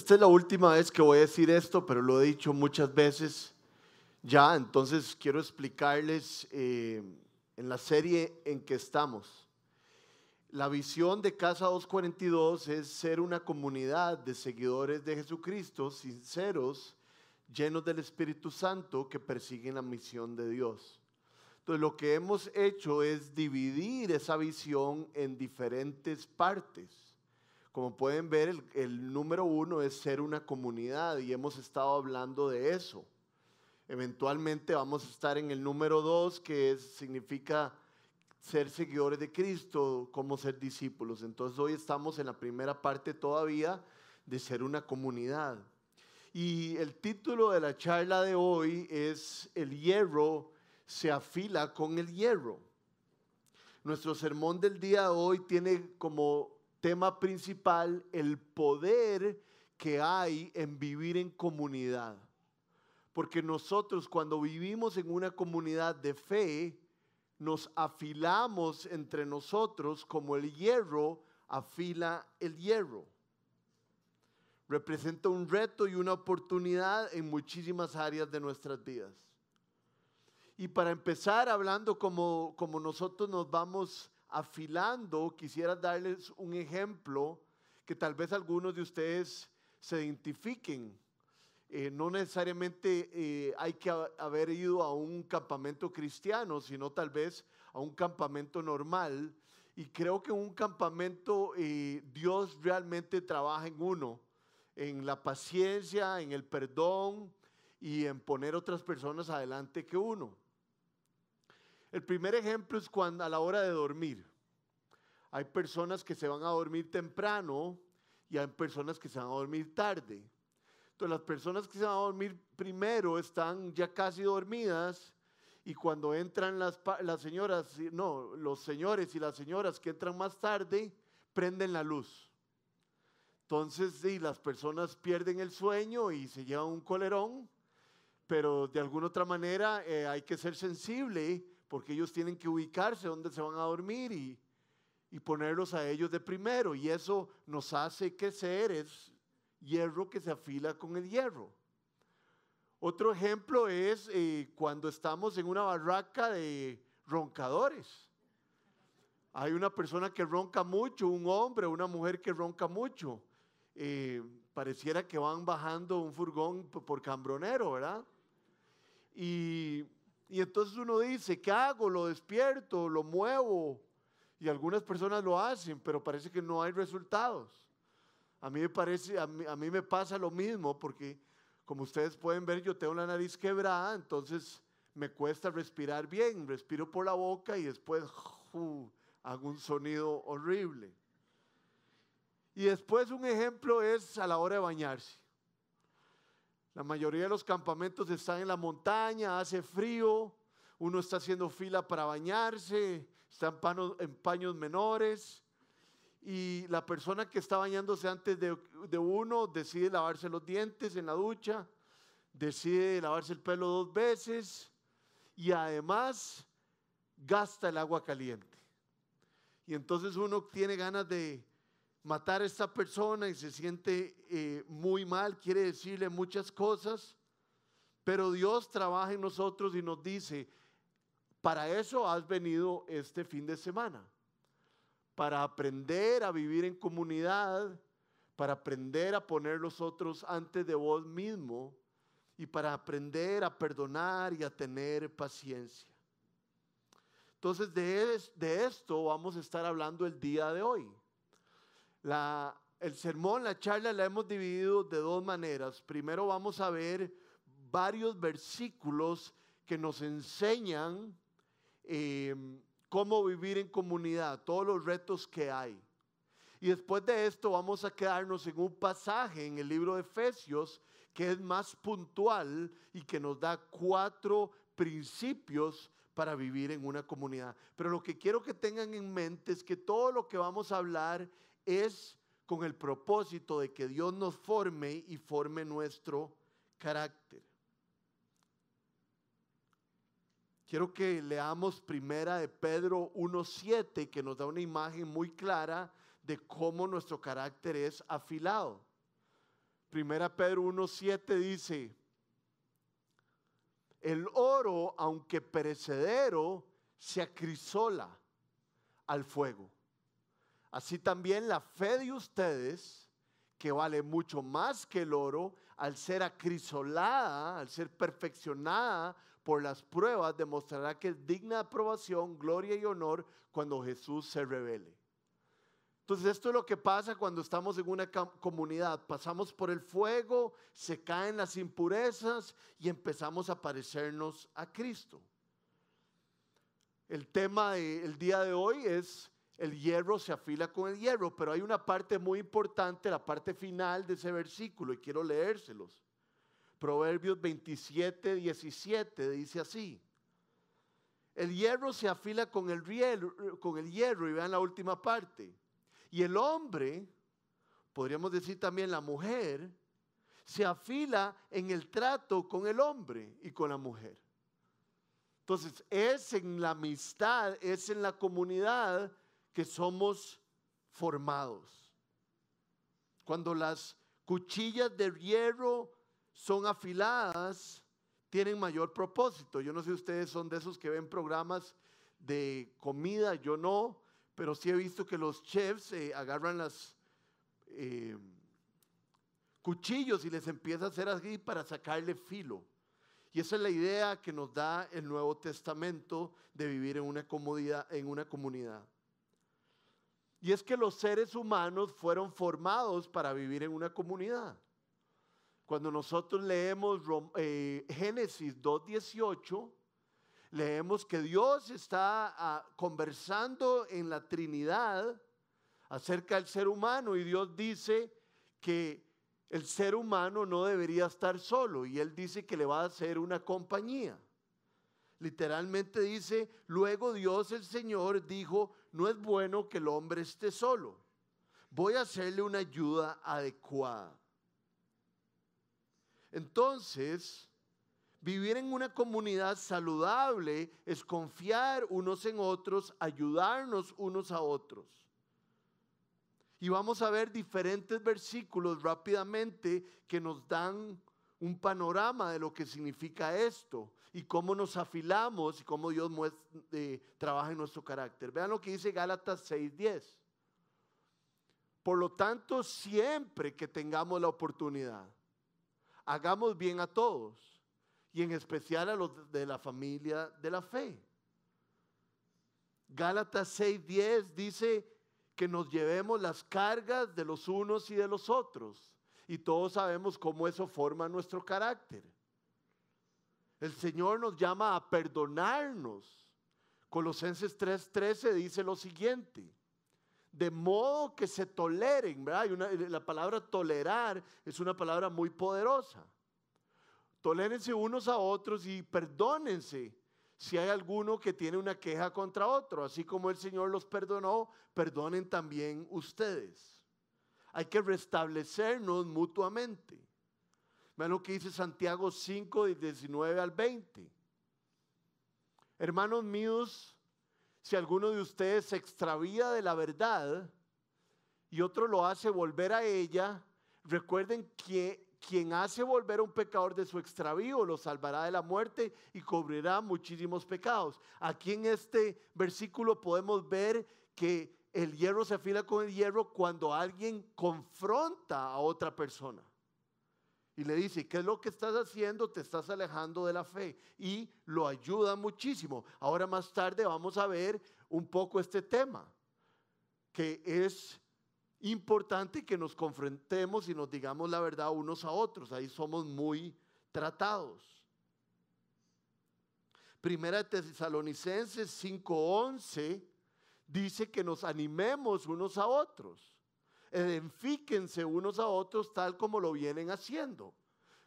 Esta es la última vez que voy a decir esto, pero lo he dicho muchas veces ya, entonces quiero explicarles eh, en la serie en que estamos. La visión de Casa 242 es ser una comunidad de seguidores de Jesucristo, sinceros, llenos del Espíritu Santo, que persiguen la misión de Dios. Entonces lo que hemos hecho es dividir esa visión en diferentes partes. Como pueden ver, el, número uno es ser una comunidad y hemos estado hablando de eso. Eventualmente vamos a estar en el número dos, que significa ser seguidores de Cristo, como ser discípulos. Entonces hoy estamos en la primera parte todavía de ser una comunidad. Y el título de la charla de hoy es El hierro se afila con el hierro. Nuestro sermón del día de hoy tiene como tema principal el poder que hay en vivir en comunidad. Porque nosotros cuando vivimos en una comunidad de fe, nos afilamos entre nosotros como el hierro afila el hierro. Representa un reto y una oportunidad en muchísimas áreas de nuestras vidas. Y para empezar hablando como, como nosotros nos vamos afilando, quisiera darles un ejemplo que tal vez algunos de ustedes se identifiquen. Eh, no necesariamente eh, hay que haber ido a un campamento cristiano, sino tal vez a un campamento normal. Y creo que en un campamento eh, Dios realmente trabaja en uno, en la paciencia, en el perdón y en poner otras personas adelante que uno. El primer ejemplo es cuando a la hora de dormir. Hay personas que se van a dormir temprano y hay personas que se van a dormir tarde. Entonces las personas que se van a dormir primero están ya casi dormidas y cuando entran las, señoras, no, los señores y las señoras que entran más tarde, prenden la luz. Entonces, sí, las personas pierden el sueño y se llevan un colerón, pero de alguna otra manera eh, hay que ser sensible porque ellos tienen que ubicarse donde se van a dormir y, y ponerlos a ellos de primero. Y eso nos hace crecer, es hierro que se afila con el hierro. Otro ejemplo es eh, cuando estamos en una barraca de roncadores. Hay una persona que ronca mucho, un hombre, una mujer que ronca mucho. Eh, pareciera que van bajando un furgón por cambronero, ¿verdad? Y, y entonces uno dice, ¿qué hago? ¿Lo despierto? ¿Lo muevo? Y algunas personas lo hacen, pero parece que no hay resultados. A mí me parece, a mí, a mí me pasa lo mismo porque como ustedes pueden ver yo tengo la nariz quebrada, entonces me cuesta respirar bien, respiro por la boca y después hago un sonido horrible. Y después un ejemplo es a la hora de bañarse. La mayoría de los campamentos están en la montaña, hace frío, uno está haciendo fila para bañarse, está en paños menores y la persona que está bañándose antes de, de, uno decide lavarse los dientes en la ducha, decide lavarse el pelo dos veces y además gasta el agua caliente. Y entonces uno tiene ganas de matar a esta persona y se siente eh, muy mal, quiere decirle muchas cosas, pero Dios trabaja en nosotros y nos dice, para eso has venido este fin de semana para aprender a vivir en comunidad, para aprender a poner los otros antes de vos mismo y para aprender a perdonar y a tener paciencia. Entonces de, de esto vamos a estar hablando el día de hoy. El sermón, la charla la hemos dividido de dos maneras. Primero vamos a ver varios versículos que nos enseñan eh, cómo vivir en comunidad, todos los retos que hay. Y después de esto vamos a quedarnos en un pasaje en el libro de Efesios que es más puntual y que nos da cuatro principios para vivir en una comunidad. Pero lo que quiero que tengan en mente es que todo lo que vamos a hablar es con el propósito de que Dios nos forme y forme nuestro carácter. Quiero que leamos primera de Pedro 1.7 que nos da una imagen muy clara de cómo nuestro carácter es afilado. Primera Pedro 1.7 dice, el oro, aunque perecedero, se acrisola al fuego. Así también la fe de ustedes, que vale mucho más que el oro, al ser acrisolada, al ser perfeccionada por las pruebas, demostrará que es digna de aprobación, gloria y honor cuando Jesús se revele. Entonces esto es lo que pasa cuando estamos en una comunidad. Pasamos por el fuego, se caen las impurezas y empezamos a parecernos a Cristo. El tema del día de hoy es el hierro se afila con el hierro, pero hay una parte muy importante, la parte final de ese versículo, y quiero leérselos. Proverbios 27, 17 dice así. El hierro se afila con el, hierro, con el hierro, y vean la última parte. Y el hombre, podríamos decir también la mujer, se afila en el trato con el hombre y con la mujer. Entonces, es en la amistad, es en la comunidad que somos formados. Cuando las cuchillas de hierro son afiladas, tienen mayor propósito. Yo no sé si ustedes son de esos que ven programas de comida, yo no, pero sí he visto que los chefs eh, agarran las eh, cuchillos y les empieza a hacer así para sacarle filo. Y esa es la idea que nos da el Nuevo Testamento de vivir en una, en una comunidad. Y es que los seres humanos fueron formados para vivir en una comunidad. Cuando nosotros leemos eh, Génesis 2.18, leemos que Dios está ah, conversando en la Trinidad acerca del ser humano y Dios dice que el ser humano no debería estar solo y Él dice que le va a hacer una compañía. Literalmente dice, luego Dios el Señor dijo, no es bueno que el hombre esté solo. Voy a hacerle una ayuda adecuada. Entonces, vivir en una comunidad saludable es confiar unos en otros, ayudarnos unos a otros. Y vamos a ver diferentes versículos rápidamente que nos dan un panorama de lo que significa esto y cómo nos afilamos y cómo Dios eh, trabaja en nuestro carácter. Vean lo que dice Gálatas 6:10. Por lo tanto, siempre que tengamos la oportunidad, hagamos bien a todos y en especial a los de la familia de la fe. Gálatas 6:10 dice que nos llevemos las cargas de los unos y de los otros y todos sabemos cómo eso forma nuestro carácter. El Señor nos llama a perdonarnos. Colosenses 3:13 dice lo siguiente. De modo que se toleren, la palabra tolerar es una palabra muy poderosa. Tolérense unos a otros y perdónense si hay alguno que tiene una queja contra otro. Así como el Señor los perdonó, perdonen también ustedes. Hay que restablecernos mutuamente. Vean lo que dice Santiago 5, 19 al 20. Hermanos míos, si alguno de ustedes se extravía de la verdad y otro lo hace volver a ella, recuerden que quien hace volver a un pecador de su extravío lo salvará de la muerte y cubrirá muchísimos pecados. Aquí en este versículo podemos ver que el hierro se afila con el hierro cuando alguien confronta a otra persona. Y le dice, ¿qué es lo que estás haciendo? Te estás alejando de la fe. Y lo ayuda muchísimo. Ahora más tarde vamos a ver un poco este tema, que es importante que nos confrontemos y nos digamos la verdad unos a otros. Ahí somos muy tratados. Primera Tesalonicenses 5:11 dice que nos animemos unos a otros. Edifíquense unos a otros tal como lo vienen haciendo.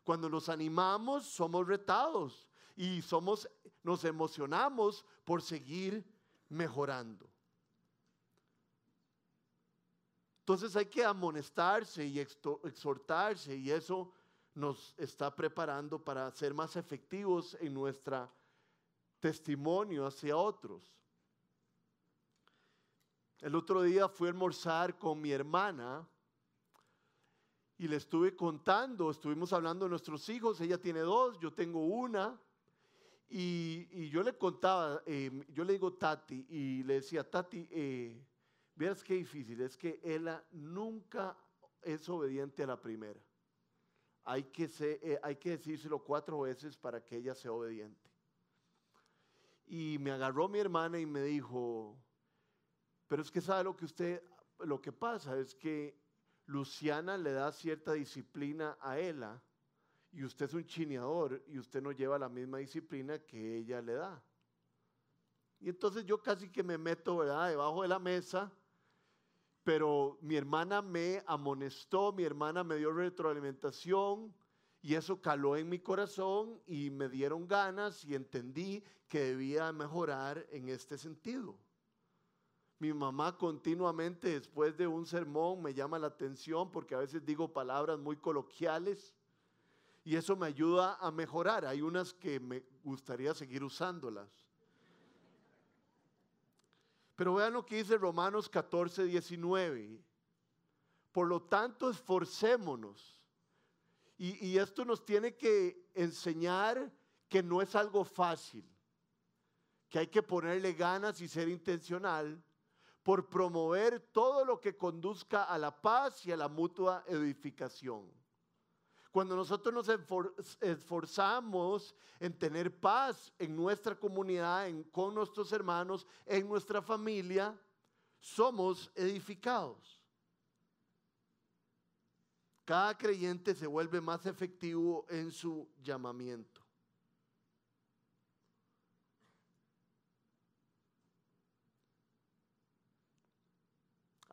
Cuando nos animamos, somos retados y somos, nos emocionamos por seguir mejorando. Entonces hay que amonestarse y exhortarse y eso nos está preparando para ser más efectivos en nuestro testimonio hacia otros. El otro día fui a almorzar con mi hermana Y le estuve contando, estuvimos hablando de nuestros hijos, ella tiene dos, yo tengo una. Y, yo le contaba, em, yo le digo Tati, y le decía, Tati, eh, veas qué difícil, es que ella nunca es obediente a la primera. Hay que, eh, hay que decírselo cuatro veces para que ella sea obediente. Y me agarró mi hermana y me dijo, pero es que sabe lo que usted, lo que pasa es que Luciana le da cierta disciplina a ella y usted es un chineador y usted no lleva la misma disciplina que ella le da. Y entonces yo casi que me meto, ¿verdad?, debajo de la mesa, pero mi hermana me amonestó, mi hermana me dio retroalimentación y eso caló en mi corazón y me dieron ganas y entendí que debía mejorar en este sentido. Mi mamá continuamente después de un sermón me llama la atención porque a veces digo palabras muy coloquiales y eso me ayuda a mejorar. Hay unas que me gustaría seguir usándolas. Pero vean lo que dice Romanos 14, 19. Por lo tanto, esforcémonos. Y, y esto nos tiene que enseñar que no es algo fácil, que hay que ponerle ganas y ser intencional por promover todo lo que conduzca a la paz y a la mutua edificación. Cuando nosotros nos esforzamos en tener paz en nuestra comunidad, con nuestros hermanos, en nuestra familia, somos edificados. Cada creyente se vuelve más efectivo en su llamamiento.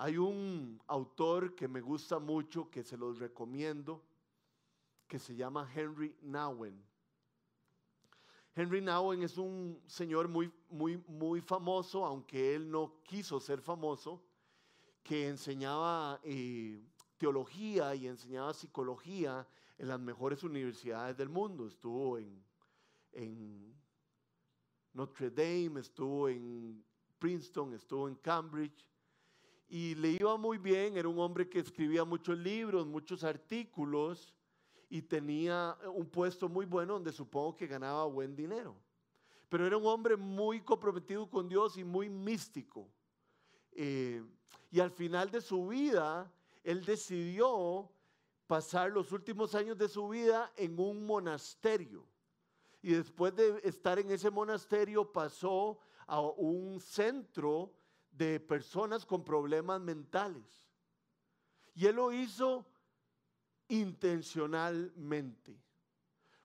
Hay un autor que me gusta mucho, que se los recomiendo, que se llama Henry Nowen. Henry Nowen es un señor muy, muy, muy famoso, aunque él no quiso ser famoso, que enseñaba eh, teología y enseñaba psicología en las mejores universidades del mundo. Estuvo en, en Notre Dame, estuvo en Princeton, estuvo en Cambridge y le iba muy bien, era un hombre que escribía muchos libros, muchos artículos y tenía un puesto muy bueno donde supongo que ganaba buen dinero. Pero era un hombre muy comprometido con Dios y muy místico. Eh, y al final de su vida, él decidió pasar los últimos años de su vida en un monasterio. Y después de estar en ese monasterio pasó a un centro de personas con problemas mentales. Y él lo hizo intencionalmente.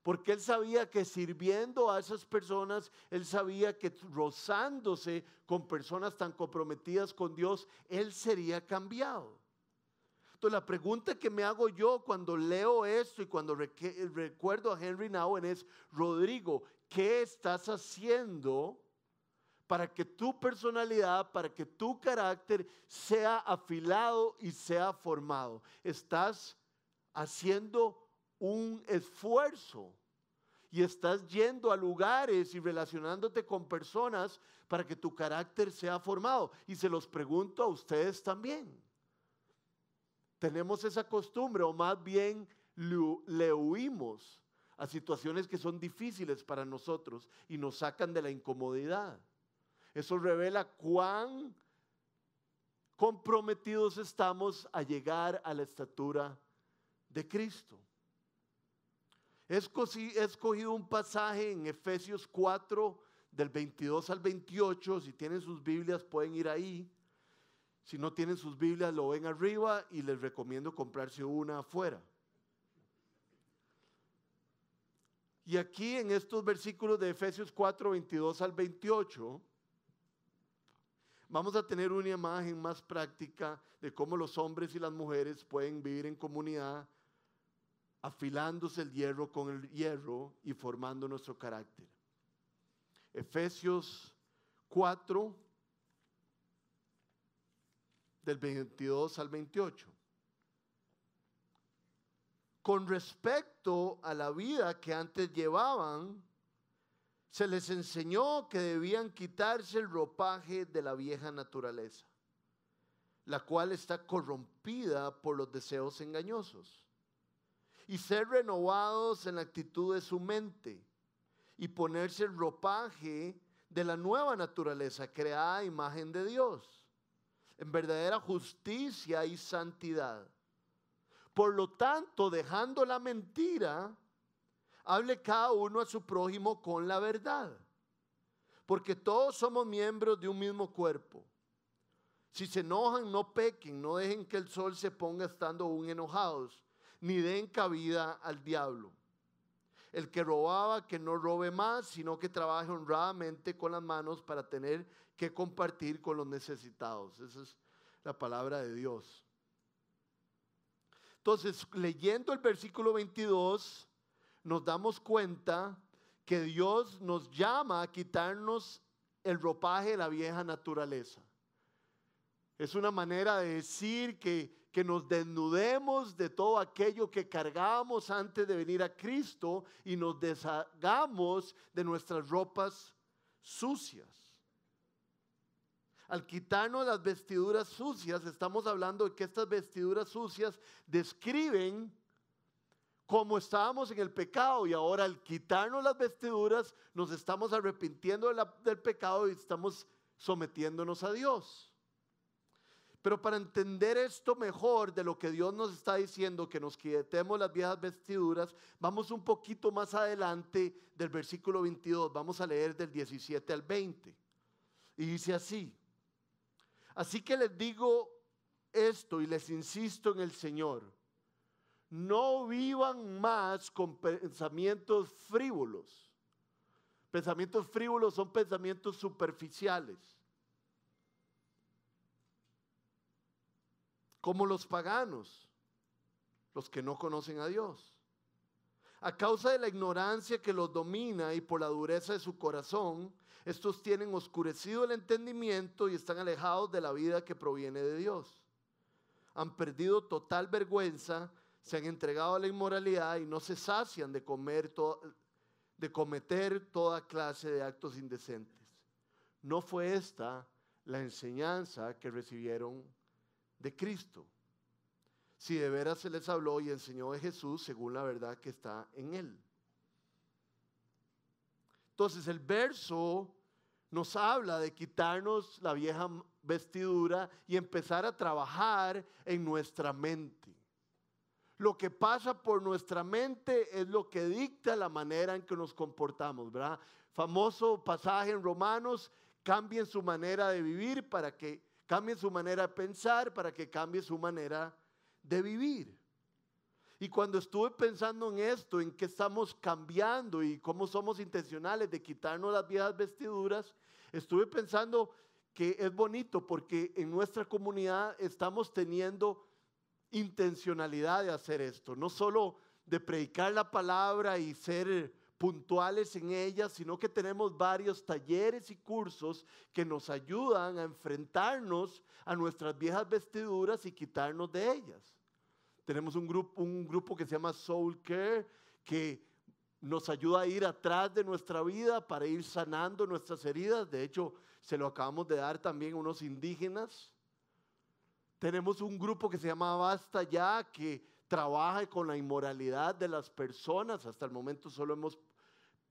Porque él sabía que sirviendo a esas personas, él sabía que rozándose con personas tan comprometidas con Dios, él sería cambiado. Entonces la pregunta que me hago yo cuando leo esto y cuando recuerdo a Henry Nowen es, Rodrigo, ¿qué estás haciendo para que tu personalidad, para que tu carácter sea afilado y sea formado. Estás haciendo un esfuerzo y estás yendo a lugares y relacionándote con personas para que tu carácter sea formado. Y se los pregunto a ustedes también. Tenemos esa costumbre o más bien le huimos a situaciones que son difíciles para nosotros y nos sacan de la incomodidad. Eso revela cuán comprometidos estamos a llegar a la estatura de Cristo. He escogido un pasaje en Efesios 4, del 22 al 28. Si tienen sus Biblias, pueden ir ahí. Si no tienen sus Biblias, lo ven arriba y les recomiendo comprarse una afuera. Y aquí en estos versículos de Efesios 4, 22 al 28, Vamos a tener una imagen más práctica de cómo los hombres y las mujeres pueden vivir en comunidad, afilándose el hierro con el hierro y formando nuestro carácter. Efesios 4, del 22 al 28. Con respecto a la vida que antes llevaban, se les enseñó que debían quitarse el ropaje de la vieja naturaleza, la cual está corrompida por los deseos engañosos, y ser renovados en la actitud de su mente y ponerse el ropaje de la nueva naturaleza creada a imagen de Dios, en verdadera justicia y santidad. Por lo tanto, dejando la mentira, hable cada uno a su prójimo con la verdad, porque todos somos miembros de un mismo cuerpo. Si se enojan, no pequen, no dejen que el sol se ponga estando aún enojados, ni den cabida al diablo. El que robaba, que no robe más, sino que trabaje honradamente con las manos para tener que compartir con los necesitados. Esa es la palabra de Dios. Entonces, leyendo el versículo 22, nos damos cuenta que Dios nos llama a quitarnos el ropaje de la vieja naturaleza. Es una manera de decir que, que nos desnudemos de todo aquello que cargábamos antes de venir a Cristo y nos deshagamos de nuestras ropas sucias. Al quitarnos las vestiduras sucias, estamos hablando de que estas vestiduras sucias describen cómo estábamos en el pecado y ahora al quitarnos las vestiduras nos estamos arrepintiendo del pecado y estamos sometiéndonos a Dios. Pero para entender esto mejor de lo que Dios nos está diciendo, que nos quitemos las viejas vestiduras, vamos un poquito más adelante del versículo 22, vamos a leer del 17 al 20. Y dice así, Así que les digo esto y les insisto en el Señor. No vivan más con pensamientos frívolos. Pensamientos frívolos son pensamientos superficiales. Como los paganos, los que no conocen a Dios. A causa de la ignorancia que los domina y por la dureza de su corazón, estos tienen oscurecido el entendimiento y están alejados de la vida que proviene de Dios. Han perdido total vergüenza, se han entregado a la inmoralidad y no se sacian de, comer de cometer toda clase de actos indecentes. No fue esta la enseñanza que recibieron de Cristo. Si de veras se les habló y enseñó de Jesús según la verdad que está en él. Entonces el verso nos habla de quitarnos la vieja vestidura y empezar a trabajar en nuestra mente. Lo que pasa por nuestra mente es lo que dicta la manera en que nos comportamos, ¿verdad? Famoso pasaje en Romanos, cambien su manera de vivir para que cambien su manera de pensar, para que cambie su manera de vivir. Y cuando estuve pensando en esto, en qué estamos cambiando y cómo somos intencionales de quitarnos las viejas vestiduras, estuve pensando que es bonito porque en nuestra comunidad estamos teniendo intencionalidad de hacer esto, no solo de predicar la palabra y ser puntuales en ella, sino que tenemos varios talleres y cursos que nos ayudan a enfrentarnos a nuestras viejas vestiduras y quitarnos de ellas. Tenemos un grupo, un grupo que se llama Soul Care, que nos ayuda a ir atrás de nuestra vida para ir sanando nuestras heridas. De hecho, se lo acabamos de dar también a unos indígenas. Tenemos un grupo que se llama Basta Ya, que trabaja con la inmoralidad de las personas. Hasta el momento solo hemos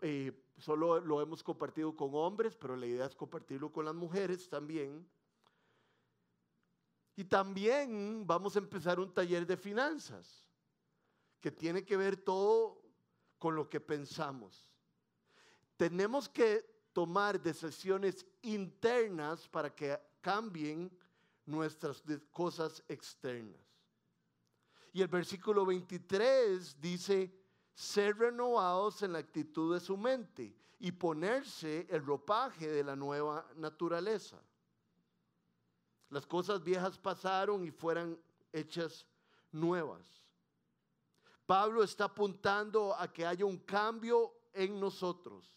eh, solo lo hemos compartido con hombres, pero la idea es compartirlo con las mujeres también. Y también vamos a empezar un taller de finanzas, que tiene que ver todo con lo que pensamos. Tenemos que tomar decisiones internas para que cambien nuestras cosas externas. Y el versículo 23 dice, ser renovados en la actitud de su mente y ponerse el ropaje de la nueva naturaleza. Las cosas viejas pasaron y fueran hechas nuevas. Pablo está apuntando a que haya un cambio en nosotros.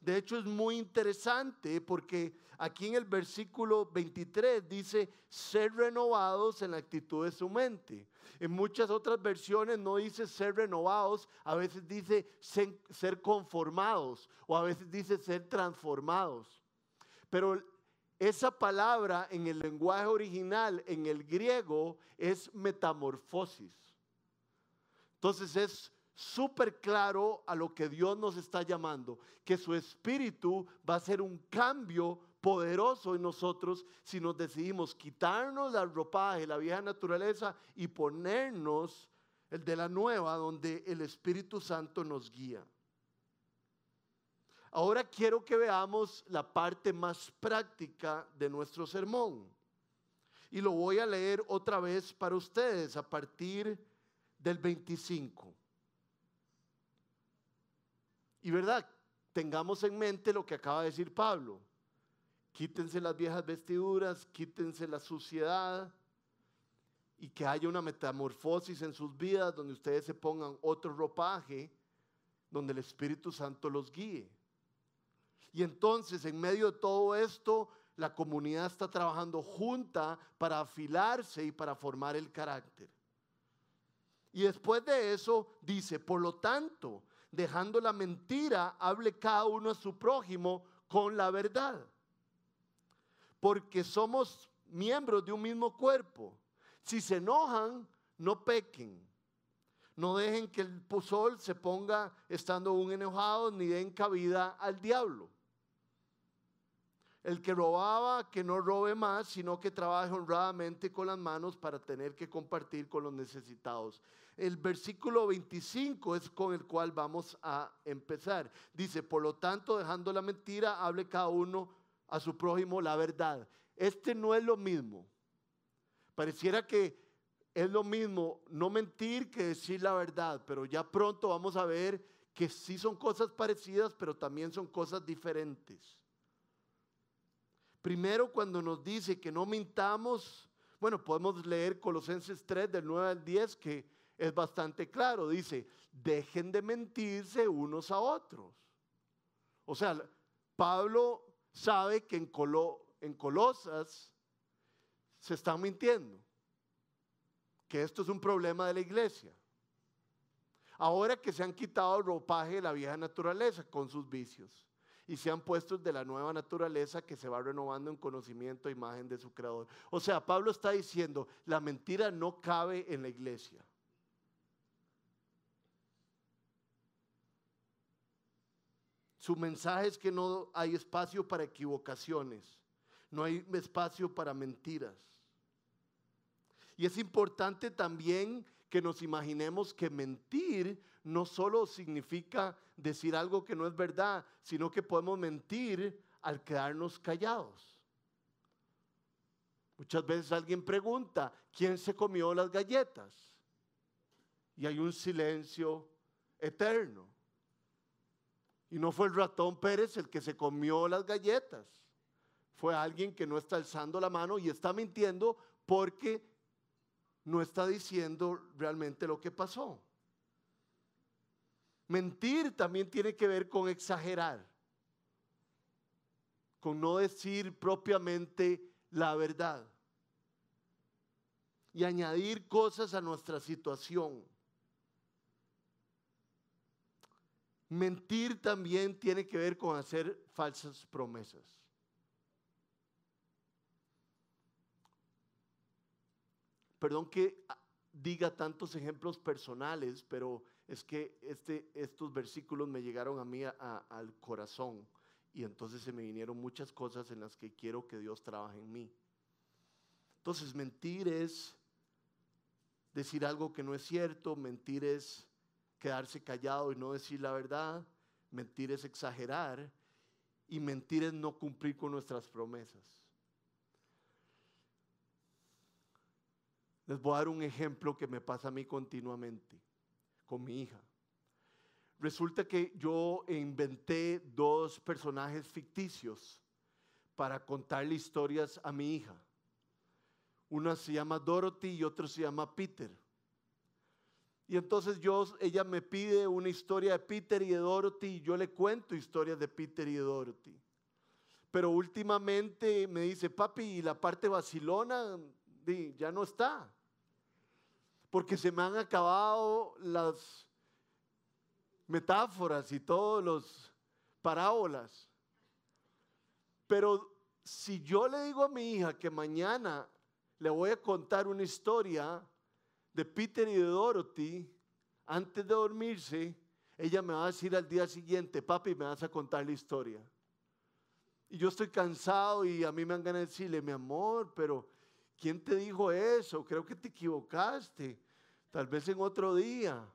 De hecho es muy interesante porque aquí en el versículo 23 dice ser renovados en la actitud de su mente. En muchas otras versiones no dice ser renovados, a veces dice ser, conformados o a veces dice ser transformados. Pero esa palabra en el lenguaje original, en el griego, es metamorfosis. Entonces es súper claro a lo que Dios nos está llamando, que su espíritu va a ser un cambio poderoso en nosotros si nos decidimos quitarnos la ropaje, la vieja naturaleza y ponernos el de la nueva, donde el Espíritu Santo nos guía. Ahora quiero que veamos la parte más práctica de nuestro sermón. Y lo voy a leer otra vez para ustedes a partir del 25. Y verdad, tengamos en mente lo que acaba de decir Pablo. Quítense las viejas vestiduras, quítense la suciedad y que haya una metamorfosis en sus vidas donde ustedes se pongan otro ropaje, donde el Espíritu Santo los guíe. Y entonces, en medio de todo esto, la comunidad está trabajando junta para afilarse y para formar el carácter. Y después de eso dice, por lo tanto, dejando la mentira, hable cada uno a su prójimo con la verdad. Porque somos miembros de un mismo cuerpo. Si se enojan, no pequen. No dejen que el sol se ponga estando un enojado, ni den cabida al diablo. El que robaba, que no robe más, sino que trabaje honradamente con las manos para tener que compartir con los necesitados. El versículo 25 es con el cual vamos a empezar. Dice, por lo tanto, dejando la mentira, hable cada uno a su prójimo la verdad. Este no es lo mismo. Pareciera que es lo mismo no mentir que decir la verdad, pero ya pronto vamos a ver que sí son cosas parecidas, pero también son cosas diferentes. Primero, cuando nos dice que no mintamos, bueno, podemos leer Colosenses 3 del 9 al 10, que es bastante claro. Dice, dejen de mentirse unos a otros. O sea, Pablo sabe que en, en Colosas se están mintiendo, que esto es un problema de la iglesia. Ahora que se han quitado el ropaje de la vieja naturaleza con sus vicios y se han puesto de la nueva naturaleza que se va renovando en conocimiento e imagen de su creador. O sea, Pablo está diciendo, la mentira no cabe en la iglesia. Su mensaje es que no hay espacio para equivocaciones, no hay espacio para mentiras. Y es importante también que nos imaginemos que mentir no solo significa decir algo que no es verdad, sino que podemos mentir al quedarnos callados. Muchas veces alguien pregunta, ¿quién se comió las galletas? Y hay un silencio eterno. Y no fue el ratón Pérez el que se comió las galletas. Fue alguien que no está alzando la mano y está mintiendo porque no está diciendo realmente lo que pasó. Mentir también tiene que ver con exagerar, con no decir propiamente la verdad y añadir cosas a nuestra situación. Mentir también tiene que ver con hacer falsas promesas. Perdón que diga tantos ejemplos personales, pero es que este, estos versículos me llegaron a mí al corazón y entonces se me vinieron muchas cosas en las que quiero que Dios trabaje en mí. Entonces mentir es decir algo que no es cierto, mentir es quedarse callado y no decir la verdad, mentir es exagerar y mentir es no cumplir con nuestras promesas. Les voy a dar un ejemplo que me pasa a mí continuamente con mi hija. Resulta que yo inventé dos personajes ficticios para contarle historias a mi hija. Una se llama Dorothy y otro se llama Peter. Y entonces yo, ella me pide una historia de Peter y de Dorothy y yo le cuento historias de Peter y de Dorothy. Pero últimamente me dice, papi, ¿y la parte vacilona? ya no está porque se me han acabado las metáforas y todos los parábolas. Pero si yo le digo a mi hija que mañana le voy a contar una historia de Peter y de Dorothy, antes de dormirse, ella me va a decir al día siguiente, papi, me vas a contar la historia. Y yo estoy cansado y a mí me dan ganas de decirle, mi amor, pero ¿quién te dijo eso? Creo que te equivocaste. Tal vez en otro día.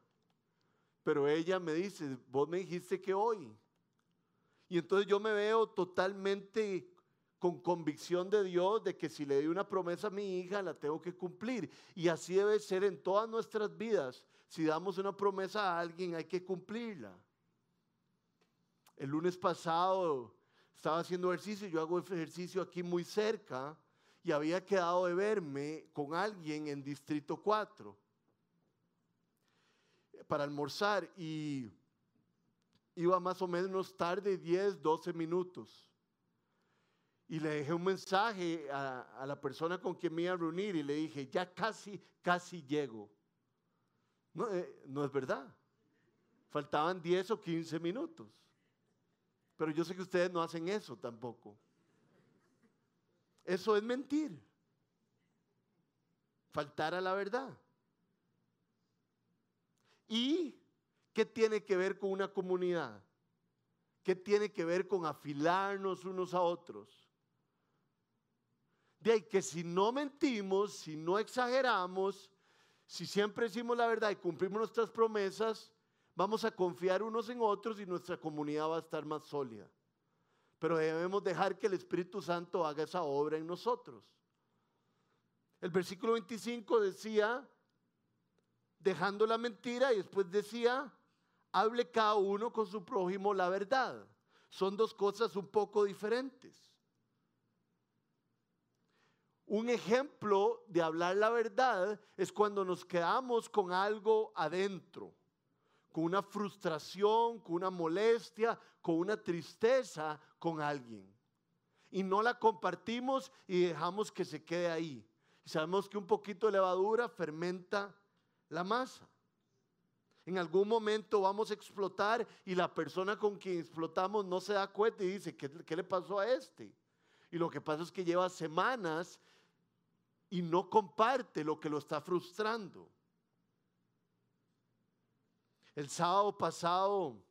Pero ella me dice, vos me dijiste que hoy. Y entonces yo me veo totalmente con convicción de Dios de que si le doy una promesa a mi hija, la tengo que cumplir. Y así debe ser en todas nuestras vidas. Si damos una promesa a alguien, hay que cumplirla. El lunes pasado estaba haciendo ejercicio, yo hago ejercicio aquí muy cerca y había quedado de verme con alguien en Distrito 4 para almorzar y iba más o menos tarde, 10, 12 minutos. Y le dejé un mensaje a, la persona con quien me iba a reunir y le dije, ya casi, casi llego. No, eh, no es verdad. Faltaban 10 o 15 minutos. Pero yo sé que ustedes no hacen eso tampoco. Eso es mentir. Faltar a la verdad. ¿Y qué tiene que ver con una comunidad? ¿Qué tiene que ver con afilarnos unos a otros? De ahí que si no mentimos, si no exageramos, si siempre decimos la verdad y cumplimos nuestras promesas, vamos a confiar unos en otros y nuestra comunidad va a estar más sólida. Pero debemos dejar que el Espíritu Santo haga esa obra en nosotros. El versículo 25 decía, dejando la mentira, y después decía, hable cada uno con su prójimo la verdad. Son dos cosas un poco diferentes. Un ejemplo de hablar la verdad es cuando nos quedamos con algo adentro, con una frustración, con una molestia, con una tristeza con alguien. Y no la compartimos y dejamos que se quede ahí. sabemos que un poquito de levadura fermenta la masa. En algún momento vamos a explotar y la persona con quien explotamos no se da cuenta y dice, ¿qué, qué le pasó a este? Y lo que pasa es que lleva semanas y no comparte lo que lo está frustrando. El sábado pasado,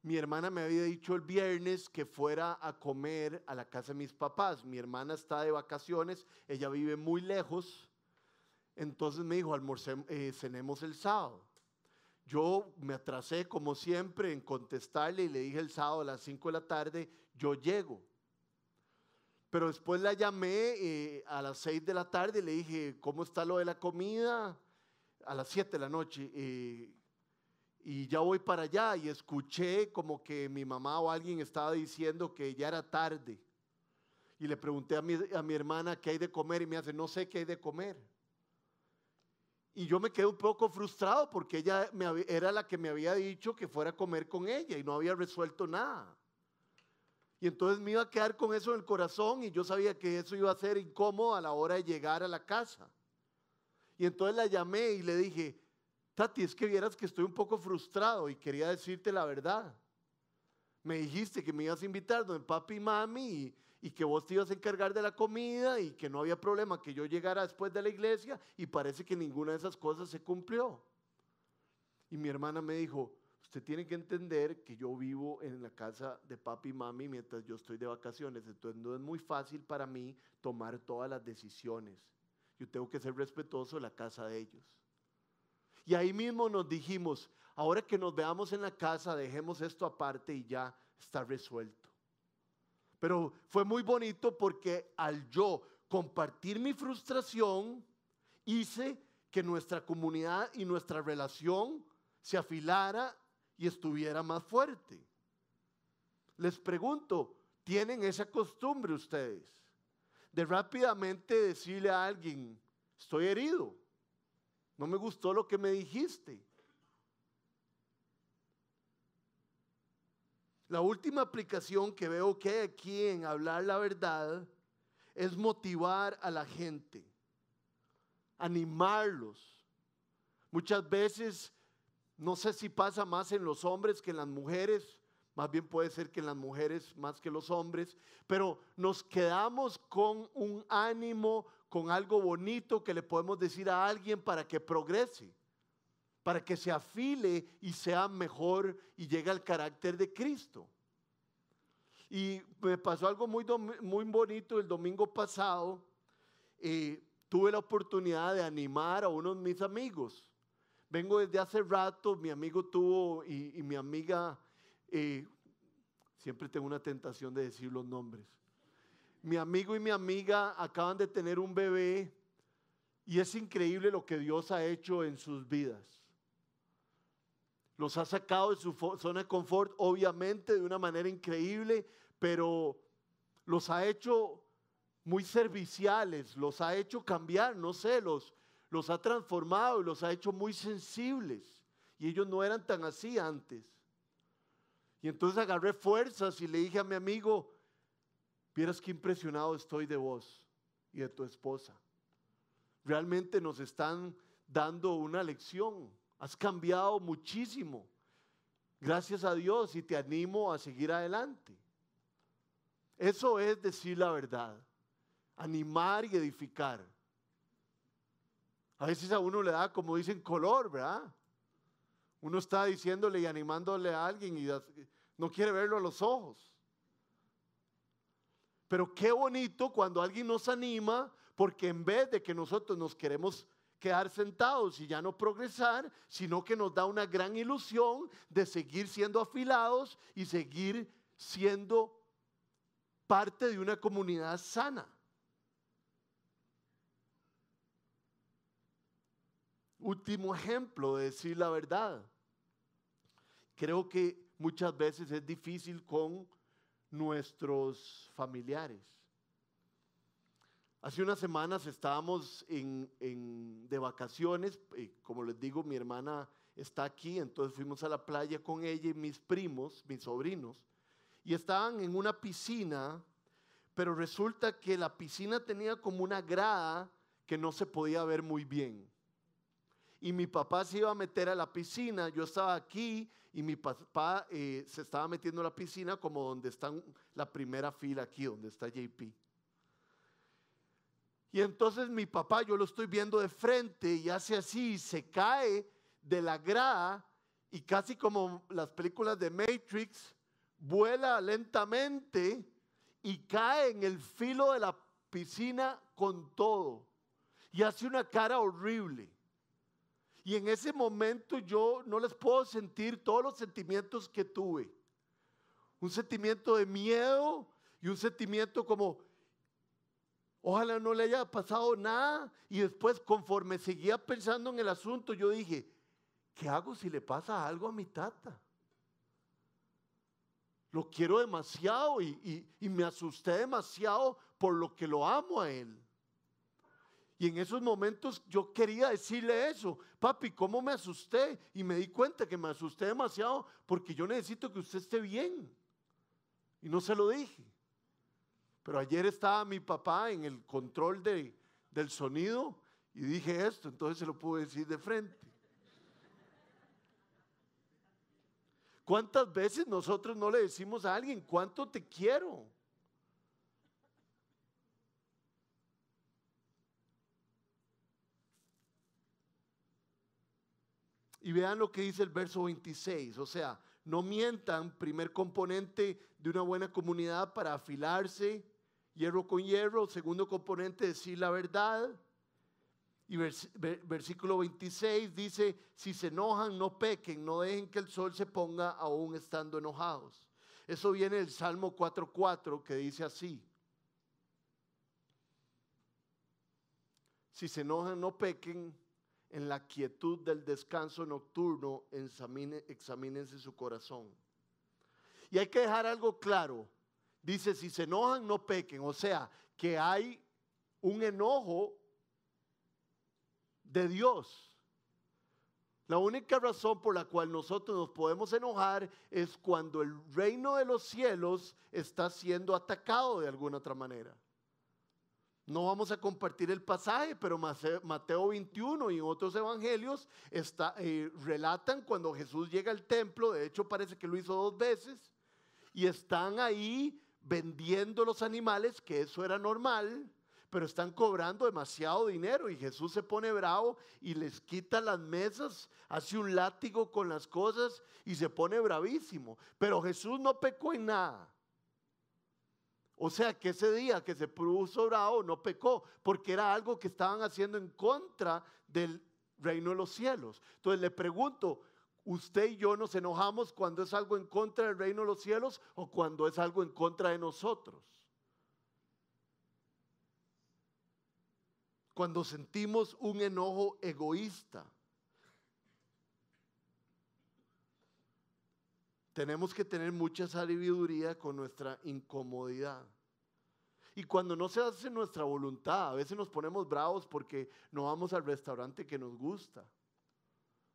mi hermana me había dicho el viernes que fuera a comer a la casa de mis papás. Mi hermana está de vacaciones, ella vive muy lejos. Entonces me dijo, almorcemos, eh, cenemos el sábado. Yo me atrasé como siempre en contestarle y le dije el sábado a las 5 de la tarde, yo llego. Pero después la llamé eh, a las 6 de la tarde y le dije, ¿cómo está lo de la comida? A las 7 de la noche. Y ya voy para allá y escuché como que mi mamá o alguien estaba diciendo que ya era tarde. Y le pregunté a mi, a mi hermana qué hay de comer y me hace, no sé qué hay de comer. Y yo me quedé un poco frustrado porque ella era la que me había dicho que fuera a comer con ella y no había resuelto nada. Y entonces me iba a quedar con eso en el corazón y yo sabía que eso iba a ser incómodo a la hora de llegar a la casa. Y entonces la llamé y le dije, Tati, es que vieras que estoy un poco frustrado y quería decirte la verdad. Me dijiste que me ibas a invitar donde papi y mami y, y que vos te ibas a encargar de la comida y que no había problema que yo llegara después de la iglesia y parece que ninguna de esas cosas se cumplió. Y mi hermana me dijo, Usted tiene que entender que yo vivo en la casa de papi y mami mientras yo estoy de vacaciones, entonces no es muy fácil para mí tomar todas las decisiones. Yo tengo que ser respetuoso de la casa de ellos. Y ahí mismo nos dijimos, ahora que nos veamos en la casa, dejemos esto aparte y ya está resuelto. Pero fue muy bonito porque al yo compartir mi frustración, hice que nuestra comunidad y nuestra relación se afilara y estuviera más fuerte. Les pregunto, ¿tienen esa costumbre ustedes? De rápidamente decirle a alguien, estoy herido, no me gustó lo que me dijiste. La última aplicación que veo que hay aquí en hablar la verdad es motivar a la gente, animarlos. Muchas veces no sé si pasa más en los hombres que en las mujeres, más bien puede ser que en las mujeres más que los hombres, pero nos quedamos con un ánimo, con algo bonito que le podemos decir a alguien para que progrese, para que se afile y sea mejor y llegue al carácter de Cristo. Y me pasó algo muy, muy bonito el domingo pasado. Eh, tuve la oportunidad de animar a uno de mis amigos. Vengo desde hace rato, mi amigo tuvo y, mi amiga, eh, siempre tengo una tentación de decir los nombres. Mi amigo y mi amiga acaban de tener un bebé y es increíble lo que Dios ha hecho en sus vidas. Los ha sacado de su zona de confort, obviamente, de una manera increíble, pero los ha hecho muy serviciales, los ha hecho cambiar, no sé, los, los ha transformado y los ha hecho muy sensibles. Y ellos no eran tan así antes. Y entonces agarré fuerzas y le dije a mi amigo, vieras qué impresionado estoy de vos y de tu esposa. Realmente nos están dando una lección. Has cambiado muchísimo. Gracias a Dios y te animo a seguir adelante. Eso es decir la verdad, animar y edificar. A veces a uno le da, como dicen, color, ¿verdad? Uno está diciéndole y animándole a alguien y no quiere verlo a los ojos. Pero qué bonito cuando alguien nos anima, porque en vez de que nosotros nos queremos quedar sentados y ya no progresar, sino que nos da una gran ilusión de seguir siendo afilados y seguir siendo parte de una comunidad sana. Último ejemplo de decir la verdad. Creo que muchas veces es difícil con nuestros familiares. Hace unas semanas estábamos en, de vacaciones, eh, como les digo, mi hermana está aquí, entonces fuimos a la playa con ella y mis primos, mis sobrinos, y estaban en una piscina, pero resulta que la piscina tenía como una grada que no se podía ver muy bien. Y mi papá se iba a meter a la piscina, yo estaba aquí y mi papá eh, se estaba metiendo a la piscina como donde está la primera fila aquí, donde está JP. Y entonces mi papá, yo lo estoy viendo de frente y hace así, se cae de la grada y casi como las películas de Matrix, vuela lentamente y cae en el filo de la piscina con todo. Y hace una cara horrible. Y en ese momento yo no les puedo sentir todos los sentimientos que tuve. Un sentimiento de miedo y un sentimiento como, ojalá no le haya pasado nada. Y después, conforme seguía pensando en el asunto, yo dije, ¿qué hago si le pasa algo a mi tata? Lo quiero demasiado y, me asusté demasiado por lo que lo amo a él. Y en esos momentos yo quería decirle eso, papi, ¿cómo me asusté? Y me di cuenta que me asusté demasiado porque yo necesito que usted esté bien. Y no se lo dije. Pero ayer estaba mi papá en el control de, del sonido y dije esto, entonces se lo pude decir de frente. ¿Cuántas veces nosotros no le decimos a alguien, cuánto te quiero? Y vean lo que dice el verso 26, o sea, no mientan, primer componente de una buena comunidad para afilarse, hierro con hierro, segundo componente decir la verdad, y versículo 26 dice, si se enojan, no pequen, no dejen que el sol se ponga aún estando enojados. Eso viene del Salmo 4.4 que dice así. Si se enojan, no pequen. En la quietud del descanso nocturno, examínense su corazón. Y hay que dejar algo claro. Dice, si se enojan, no pequen. O sea, que hay un enojo de Dios. La única razón por la cual nosotros nos podemos enojar es cuando el reino de los cielos está siendo atacado de alguna otra manera. No vamos a compartir el pasaje, pero Mateo 21 y otros evangelios eh, relatan cuando Jesús llega al templo, de hecho parece que lo hizo dos veces, y están ahí vendiendo los animales, que eso era normal, pero están cobrando demasiado dinero y Jesús se pone bravo y les quita las mesas, hace un látigo con las cosas y se pone bravísimo. Pero Jesús no pecó en nada. O sea que ese día que se puso bravo no pecó, porque era algo que estaban haciendo en contra del reino de los cielos. Entonces le pregunto, ¿usted y yo nos enojamos cuando es algo en contra del reino de los cielos o cuando es algo en contra de nosotros? Cuando sentimos un enojo egoísta. Tenemos que tener mucha sabiduría con nuestra incomodidad. Y cuando no se hace nuestra voluntad, a veces nos ponemos bravos porque no vamos al restaurante que nos gusta.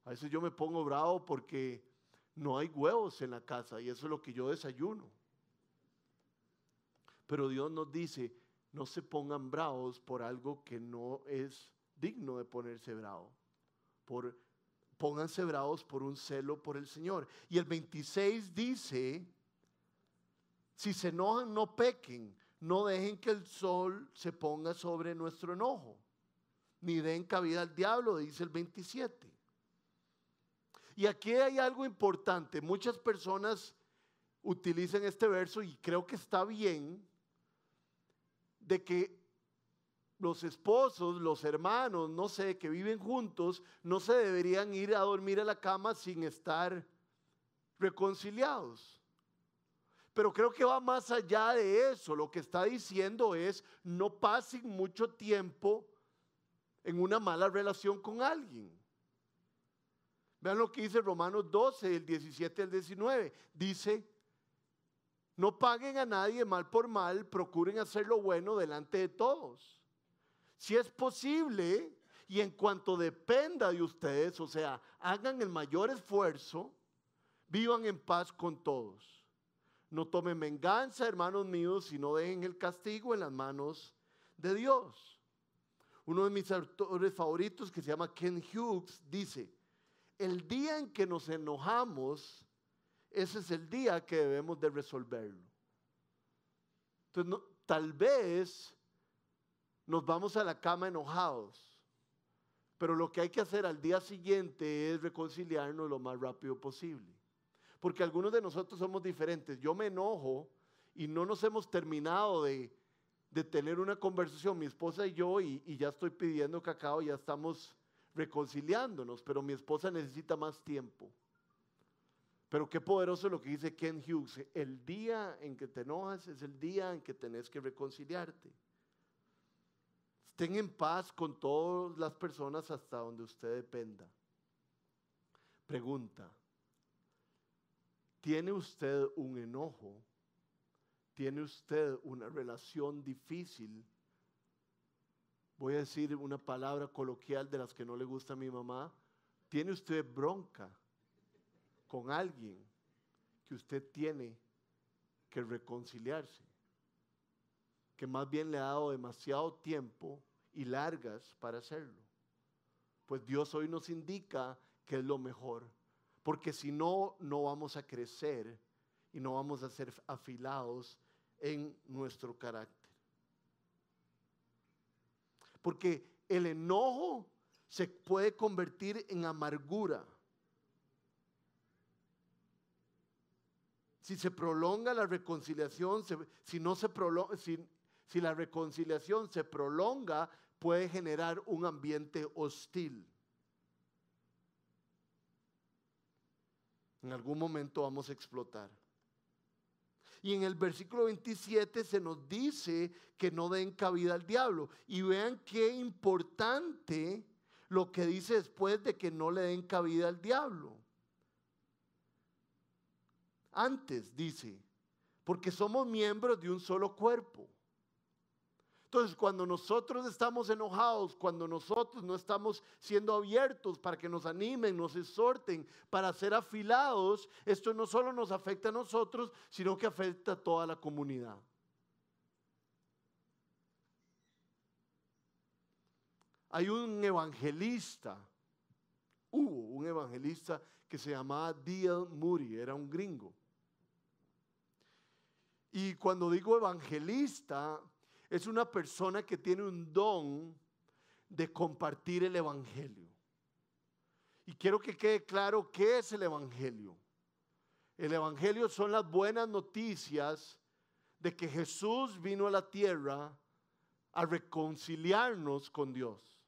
A veces yo me pongo bravo porque no hay huevos en la casa y eso es lo que yo desayuno. Pero Dios nos dice, no se pongan bravos por algo que no es digno de ponerse bravo. Por, pónganse bravos por un celo por el Señor. Y el 26 dice, si se enojan, no pequen no dejen que el sol se ponga sobre nuestro enojo, ni den cabida al diablo, dice el 27. Y aquí hay algo importante. Muchas personas utilizan este verso y creo que está bien de que los esposos, los hermanos, no sé, que viven juntos, no se deberían ir a dormir a la cama sin estar reconciliados. Pero creo que va más allá de eso. Lo que está diciendo es, no pasen mucho tiempo en una mala relación con alguien. Vean lo que dice Romanos 12, el 17 al 19. Dice, no paguen a nadie mal por mal, procuren hacer lo bueno delante de todos. Si es posible y en cuanto dependa de ustedes, o sea, hagan el mayor esfuerzo, vivan en paz con todos. No tomen venganza, hermanos míos, sino dejen el castigo en las manos de Dios. Uno de mis autores favoritos, que se llama Ken Hughes, dice, el día en que nos enojamos, ese es el día que debemos de resolverlo. Entonces, tal vez nos vamos a la cama enojados, pero lo que hay que hacer al día siguiente es reconciliarnos lo más rápido posible. Porque algunos de nosotros somos diferentes. Yo me enojo y no nos hemos terminado de, tener una conversación, mi esposa y yo, y, y ya estoy pidiendo cacao, ya estamos reconciliándonos, pero mi esposa necesita más tiempo. Pero qué poderoso lo que dice Ken Hughes. El día en que te enojas es el día en que tenés que reconciliarte. Estén en paz con todas las personas hasta donde usted dependa. Pregunta, ¿Tiene usted un enojo? ¿Tiene usted una relación difícil? Voy a decir una palabra coloquial de las que no le gusta a mi mamá. ¿Tiene usted bronca con alguien que usted tiene que reconciliarse? Que más bien le ha dado demasiado tiempo y largas para hacerlo. Pues Dios hoy nos indica que es lo mejor porque si no, no vamos a crecer y no vamos a ser afilados en nuestro carácter. Porque el enojo se puede convertir en amargura. Si se prolonga la reconciliación, si, no se prolonga, la reconciliación se prolonga, puede generar un ambiente hostil. En algún momento vamos a explotar. Y en el versículo 27 se nos dice que no den cabida al diablo. Y vean qué importante lo que dice después de que no le den cabida al diablo. Antes dice, porque somos miembros de un solo cuerpo. Entonces, cuando nosotros estamos enojados, cuando nosotros no estamos siendo abiertos para que nos animen, nos exhorten, para ser afilados, esto no solo nos afecta a nosotros, sino que afecta a toda la comunidad. Hay un evangelista, hubo un evangelista que se llamaba D.L. Moody, era un gringo. Y cuando digo evangelista, es una persona que tiene un don de compartir el Evangelio. Y quiero que quede claro qué es el Evangelio. El Evangelio son las buenas noticias de que Jesús vino a la tierra a reconciliarnos con Dios.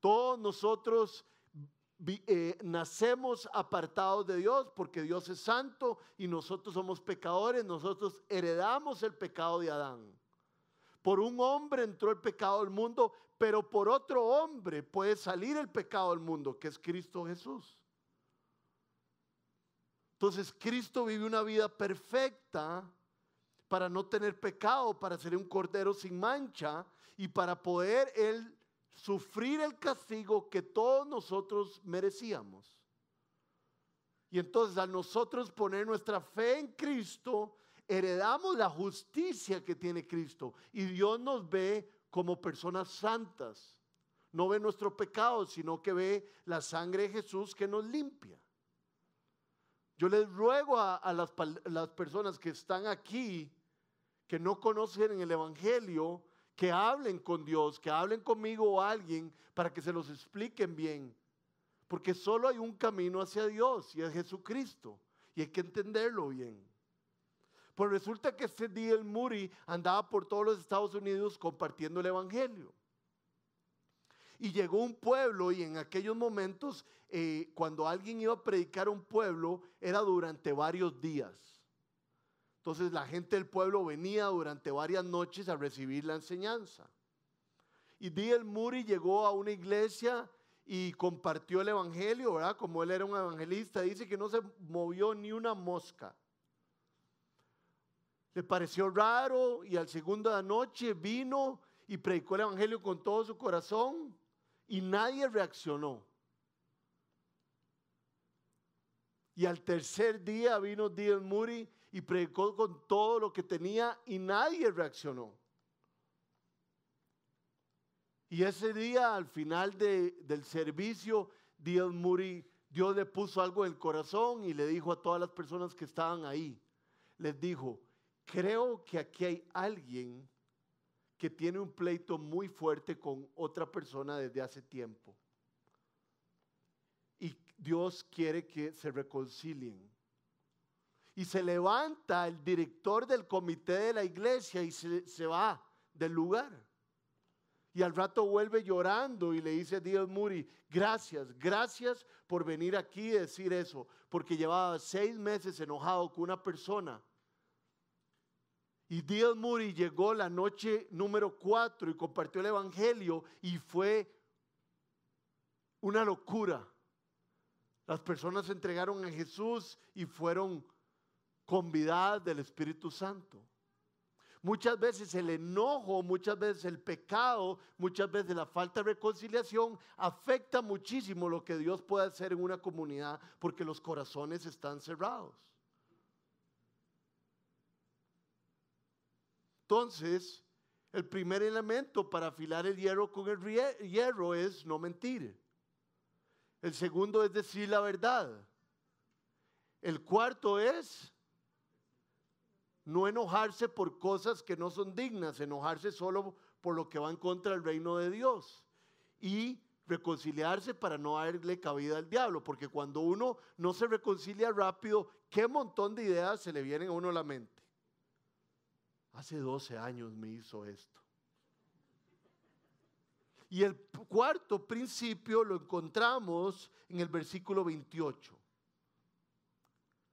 Todos nosotros eh, nacemos apartados de Dios porque Dios es santo y nosotros somos pecadores, nosotros heredamos el pecado de Adán. Por un hombre entró el pecado al mundo, pero por otro hombre puede salir el pecado del mundo, que es Cristo Jesús. Entonces Cristo vive una vida perfecta para no tener pecado, para ser un cordero sin mancha y para poder Él sufrir el castigo que todos nosotros merecíamos. Y entonces al nosotros poner nuestra fe en Cristo, heredamos la justicia que tiene Cristo. Y Dios nos ve como personas santas. No ve nuestro pecado, sino que ve la sangre de Jesús que nos limpia. Yo les ruego a, las, las personas que están aquí, que no conocen el Evangelio, que hablen con Dios, que hablen conmigo o alguien para que se los expliquen bien. Porque solo hay un camino hacia Dios y es Jesucristo. Y hay que entenderlo bien. Pues resulta que ese día el andaba por todos los Estados Unidos compartiendo el Evangelio. Y llegó un pueblo y en aquellos momentos, eh, cuando alguien iba a predicar a un pueblo, era durante varios días. Entonces la gente del pueblo venía durante varias noches a recibir la enseñanza. Y el Muri llegó a una iglesia y compartió el evangelio, ¿verdad? Como él era un evangelista, dice que no se movió ni una mosca. Le pareció raro y al segundo de la noche vino y predicó el Evangelio con todo su corazón y nadie reaccionó. Y al tercer día vino D.L. Moody y predicó con todo lo que tenía y nadie reaccionó. Y ese día, al final del servicio. Moody, Dios le puso algo en el corazón y le dijo a todas las personas que estaban ahí, les dijo, Creo que aquí hay alguien que tiene un pleito muy fuerte con otra persona desde hace tiempo. Y Dios quiere que se reconcilien. Y se levanta el director del comité de la iglesia y se, va del lugar. Y al rato vuelve llorando y le dice a Dios Muri, gracias, gracias por venir aquí y decir eso, porque llevaba seis meses enojado con una persona y D.L. Moody llegó la noche número cuatro y compartió el Evangelio y fue una locura. Las personas se entregaron a Jesús y fueron convidadas del Espíritu Santo. Muchas veces el enojo, muchas veces el pecado, muchas veces la falta de reconciliación afecta muchísimo lo que Dios puede hacer en una comunidad porque los corazones están cerrados. Entonces, el primer elemento para afilar el hierro con el hierro es no mentir. El segundo es decir la verdad. El cuarto es no enojarse por cosas que no son dignas, enojarse solo por lo que va en contra del reino de Dios. Y reconciliarse para no darle cabida al diablo, porque cuando uno no se reconcilia rápido, qué montón de ideas se le vienen a uno a la mente. Hace 12 años me hizo esto. Y el cuarto principio lo encontramos en el versículo 28.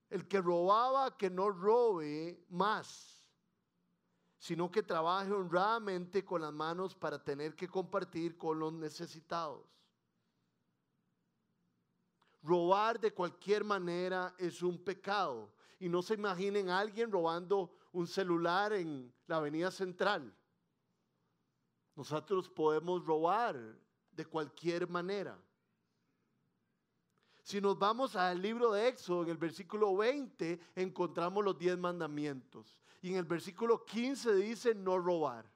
El que robaba, que no robe más, sino que trabaje honradamente con las manos para tener que compartir con los necesitados. Robar de cualquier manera es un pecado. Y no se imaginen a alguien robando un celular en la avenida central. Nosotros podemos robar de cualquier manera. Si nos vamos al libro de Éxodo, en el versículo 20 encontramos los 10 mandamientos. Y en el versículo 15 dice no robar.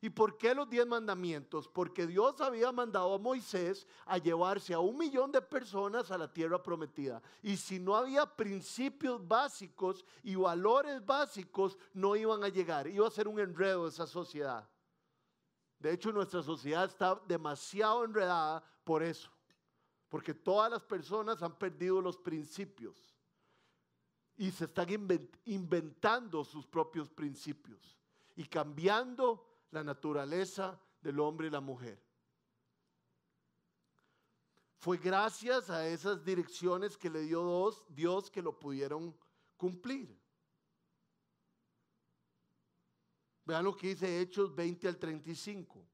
¿Y por qué los diez mandamientos? Porque Dios había mandado a Moisés a llevarse a un millón de personas a la tierra prometida. Y si no había principios básicos y valores básicos, no iban a llegar. Iba a ser un enredo esa sociedad. De hecho, nuestra sociedad está demasiado enredada por eso. Porque todas las personas han perdido los principios. Y se están inventando sus propios principios. Y cambiando la naturaleza del hombre y la mujer. Fue gracias a esas direcciones que le dio Dios, que lo pudieron cumplir. Vean lo que dice Hechos 20 al 35.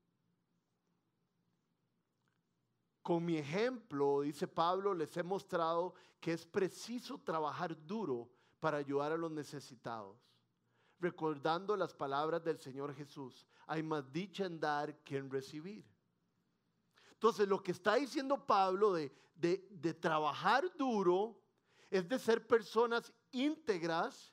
Con mi ejemplo, dice Pablo, les he mostrado que es preciso trabajar duro para ayudar a los necesitados recordando las palabras del Señor Jesús. Hay más dicha en dar que en recibir. Entonces, lo que está diciendo Pablo de, de, trabajar duro es de ser personas íntegras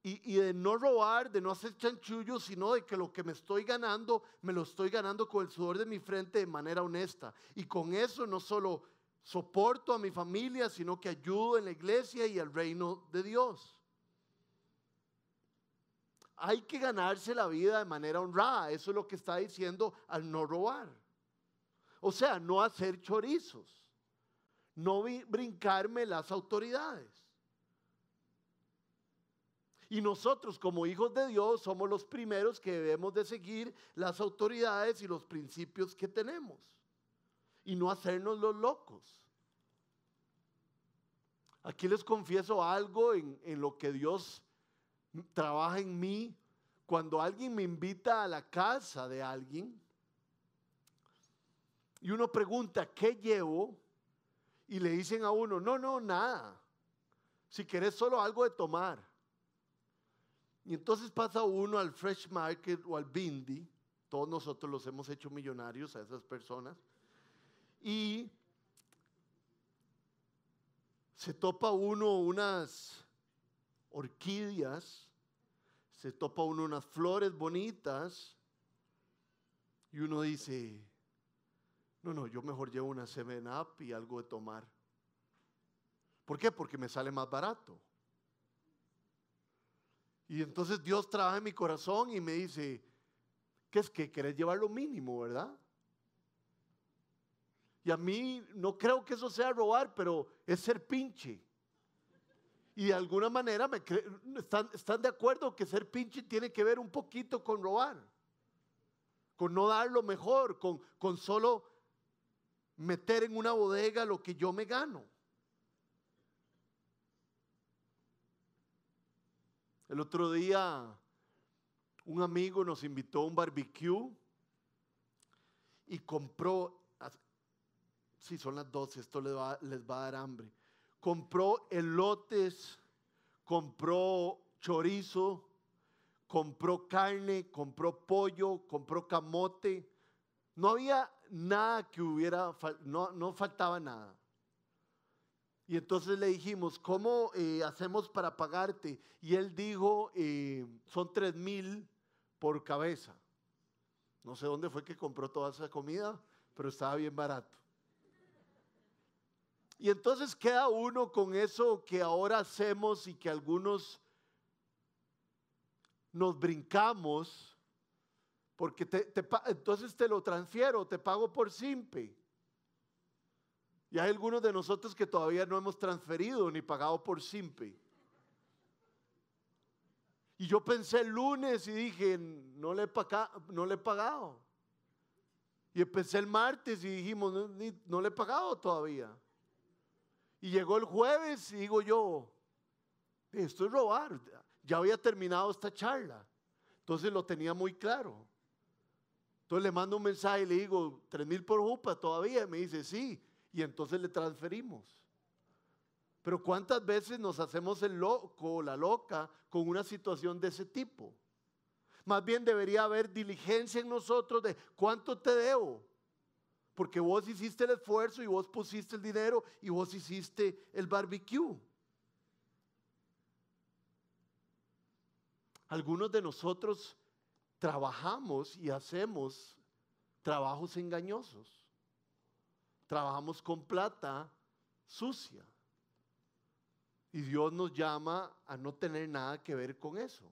y, y, de no robar, de no hacer chanchullos, sino de que lo que me estoy ganando, me lo estoy ganando con el sudor de mi frente de manera honesta. Y con eso no solo soporto a mi familia, sino que ayudo en la iglesia y al reino de Dios hay que ganarse la vida de manera honrada. Eso es lo que está diciendo al no robar. O sea, no hacer chorizos. No brincarme las autoridades. Y nosotros como hijos de Dios somos los primeros que debemos de seguir las autoridades y los principios que tenemos. Y no hacernos los locos. Aquí les confieso algo en, en lo que Dios trabaja en mí cuando alguien me invita a la casa de alguien y uno pregunta, ¿qué llevo? Y le dicen a uno, no, no, nada. Si querés solo algo de tomar. Y entonces pasa uno al Fresh Market o al Bindi, todos nosotros los hemos hecho millonarios a esas personas, y se topa uno unas orquídeas, se topa uno unas flores bonitas y uno dice, no, no, yo mejor llevo una Seven Up y algo de tomar. ¿Por qué? Porque me sale más barato. Y entonces Dios trabaja en mi corazón y me dice, ¿qué es que querés llevar lo mínimo, verdad? Y a mí no creo que eso sea robar, pero es ser pinche. Y de alguna manera me están, están de acuerdo que ser pinche tiene que ver un poquito con robar, con no dar lo mejor, con, con solo meter en una bodega lo que yo me gano. El otro día un amigo nos invitó a un barbecue y compró, si son las 12, esto les va, les va a dar hambre compró elotes, compró chorizo, compró carne, compró pollo, compró camote. No había nada que hubiera, no, no faltaba nada. Y entonces le dijimos, ¿cómo eh, hacemos para pagarte? Y él dijo, eh, son tres mil por cabeza. No sé dónde fue que compró toda esa comida, pero estaba bien barato. Y entonces queda uno con eso que ahora hacemos y que algunos nos brincamos, porque entonces te lo transfiero, te pago por simple. Y hay algunos de nosotros que todavía no hemos transferido ni pagado por simple. Y yo pensé el lunes y dije, no le, no le he pagado. Y empecé el martes y dijimos, no le he pagado todavía. Y llegó el jueves y digo yo, esto es robar. Ya había terminado esta charla. Entonces lo tenía muy claro. Entonces le mando un mensaje y le digo, tres mil por jupa todavía. Y me dice, sí. Y entonces le transferimos. Pero ¿cuántas veces nos hacemos el loco la loca con una situación de ese tipo? Más bien debería haber diligencia en nosotros de cuánto te debo. Porque vos hiciste el esfuerzo y vos pusiste el dinero y vos hiciste el barbecue. Algunos de nosotros trabajamos y hacemos trabajos engañosos. Trabajamos con plata sucia. Y Dios nos llama a no tener nada que ver con eso.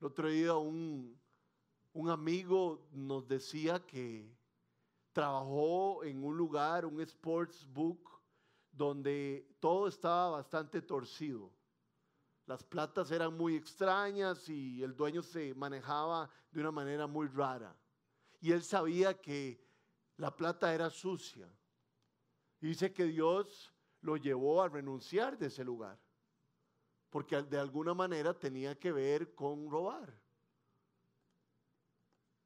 El otro día un, un amigo nos decía que trabajó en un lugar, un sports book, donde todo estaba bastante torcido. Las platas eran muy extrañas y el dueño se manejaba de una manera muy rara. Y él sabía que la plata era sucia. Dice que Dios lo llevó a renunciar de ese lugar, porque de alguna manera tenía que ver con robar.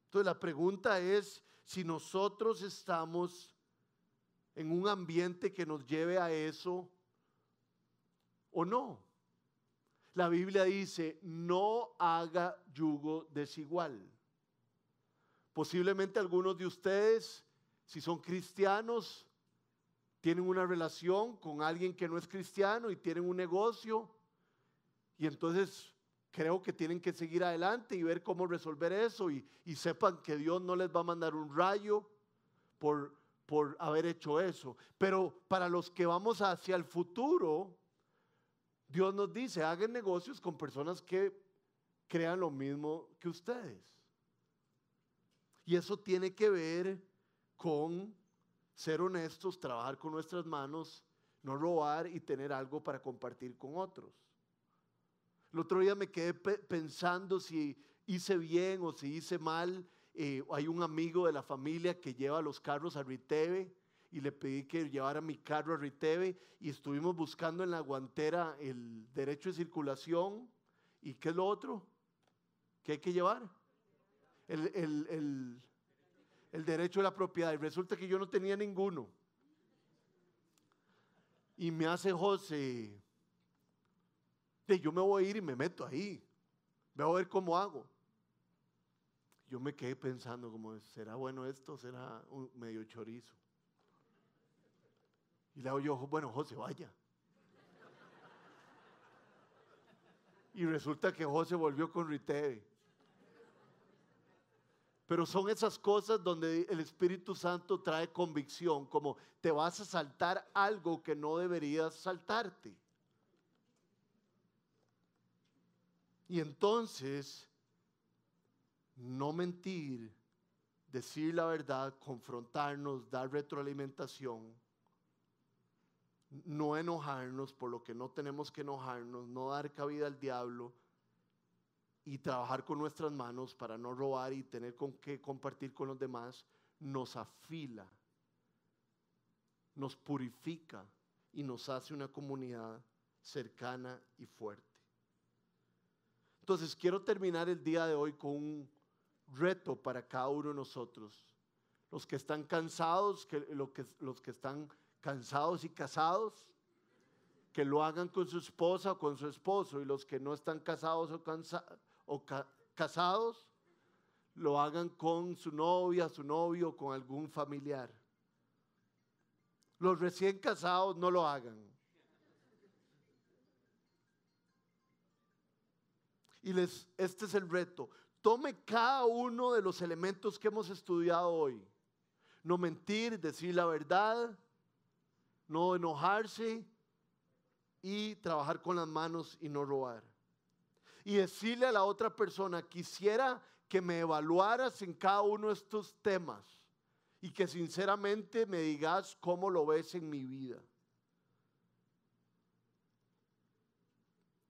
Entonces la pregunta es si nosotros estamos en un ambiente que nos lleve a eso o no. La Biblia dice, no haga yugo desigual. Posiblemente algunos de ustedes, si son cristianos, tienen una relación con alguien que no es cristiano y tienen un negocio. Y entonces creo que tienen que seguir adelante y ver cómo resolver eso y, sepan que Dios no les va a mandar un rayo por por haber hecho eso. Pero para los que vamos hacia el futuro, Dios nos dice, hagan negocios con personas que crean lo mismo que ustedes. Y eso tiene que ver con ser honestos, trabajar con nuestras manos, no robar y tener algo para compartir con otros. El otro día me quedé pensando si hice bien o si hice mal eh, hay un amigo de la familia que lleva los carros a Riteve y le pedí que llevara mi carro a Riteve y estuvimos buscando en la guantera el derecho de circulación y qué es lo otro que hay que llevar. El, el, el derecho de la propiedad. Y resulta que yo no tenía ninguno. Y me hace José, yo me voy a ir y me meto ahí. Voy a ver cómo hago yo me quedé pensando como, ¿será bueno esto? ¿Será un medio chorizo? Y le hago yo, bueno, José, vaya. Y resulta que José volvió con Riteve. Pero son esas cosas donde el Espíritu Santo trae convicción, como te vas a saltar algo que no deberías saltarte. Y entonces no mentir, decir la verdad, confrontarnos, dar retroalimentación, no enojarnos por lo que no tenemos que enojarnos, no dar cabida al diablo y trabajar con nuestras manos para no robar y tener con qué compartir con los demás, nos afila, nos purifica y nos hace una comunidad cercana y fuerte. Entonces quiero terminar el día de hoy con un reto para cada uno de nosotros. Los que están cansados, que, los que están cansados y casados, que lo hagan con su esposa o con su esposo. Y los que no están casados o, casados, lo hagan con su novia, su novio, o con algún familiar. Los recién casados no lo hagan. Y les, este es el reto tome cada uno de los elementos que hemos estudiado hoy. No mentir, decir la verdad, no enojarse y trabajar con las manos y no robar. Y decirle a la otra persona, quisiera que me evaluaras en cada uno de estos temas y que sinceramente me digas cómo lo ves en mi vida.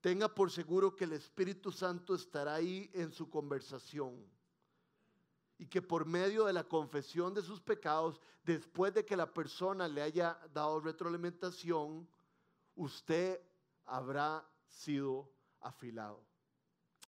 Tenga por seguro que el Espíritu Santo estará ahí en su conversación. Y que por medio de la confesión de sus pecados, después de que la persona le haya dado retroalimentación, usted habrá sido afilado.